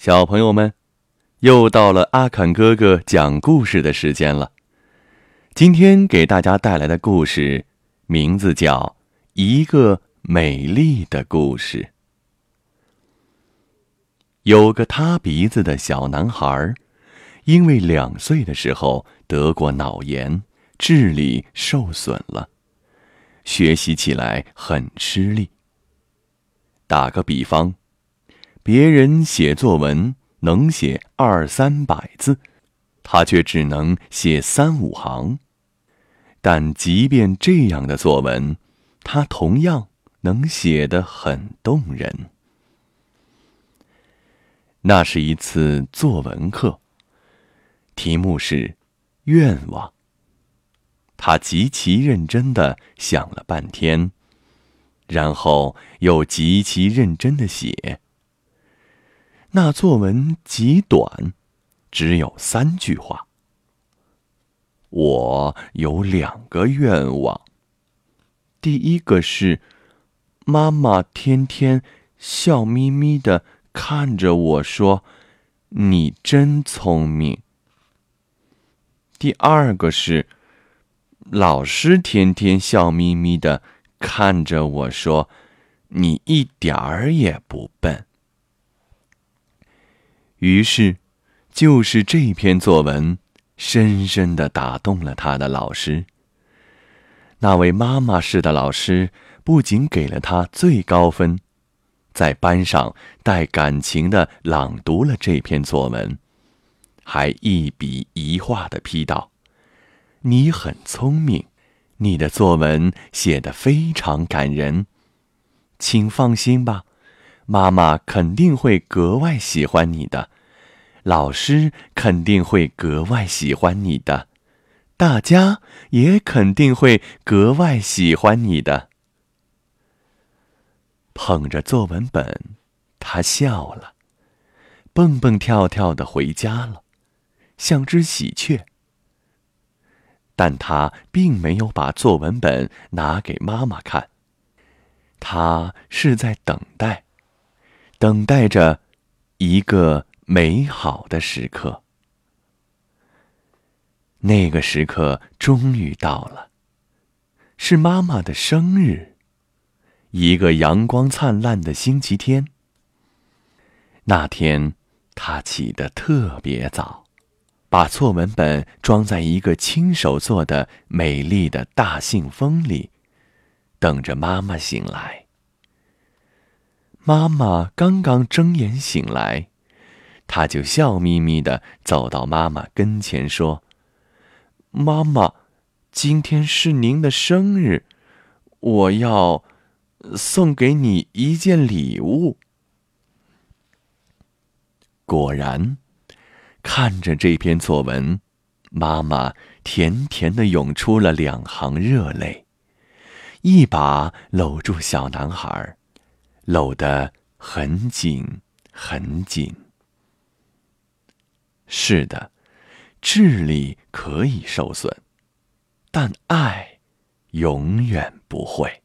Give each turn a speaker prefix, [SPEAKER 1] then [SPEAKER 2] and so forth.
[SPEAKER 1] 小朋友们，又到了阿坎哥哥讲故事的时间了。今天给大家带来的故事名字叫《一个美丽的故事》。有个塌鼻子的小男孩，因为两岁的时候得过脑炎，智力受损了，学习起来很吃力。打个比方。别人写作文能写二三百字，他却只能写三五行。但即便这样的作文，他同样能写得很动人。那是一次作文课，题目是“愿望”。他极其认真的想了半天，然后又极其认真的写。那作文极短，只有三句话。我有两个愿望。第一个是，妈妈天天笑眯眯的看着我说：“你真聪明。”第二个是，老师天天笑眯眯的看着我说：“你一点儿也不笨。”于是，就是这篇作文，深深的打动了他的老师。那位妈妈式的老师不仅给了他最高分，在班上带感情的朗读了这篇作文，还一笔一画的批道：“你很聪明，你的作文写得非常感人，请放心吧。”妈妈肯定会格外喜欢你的，老师肯定会格外喜欢你的，大家也肯定会格外喜欢你的。捧着作文本，他笑了，蹦蹦跳跳的回家了，像只喜鹊。但他并没有把作文本拿给妈妈看，他是在等待。等待着一个美好的时刻。那个时刻终于到了，是妈妈的生日，一个阳光灿烂的星期天。那天，他起得特别早，把作文本装在一个亲手做的美丽的大信封里，等着妈妈醒来。妈妈刚刚睁眼醒来，他就笑眯眯的走到妈妈跟前说：“妈妈，今天是您的生日，我要送给你一件礼物。”果然，看着这篇作文，妈妈甜甜的涌出了两行热泪，一把搂住小男孩。搂得很紧，很紧。是的，智力可以受损，但爱永远不会。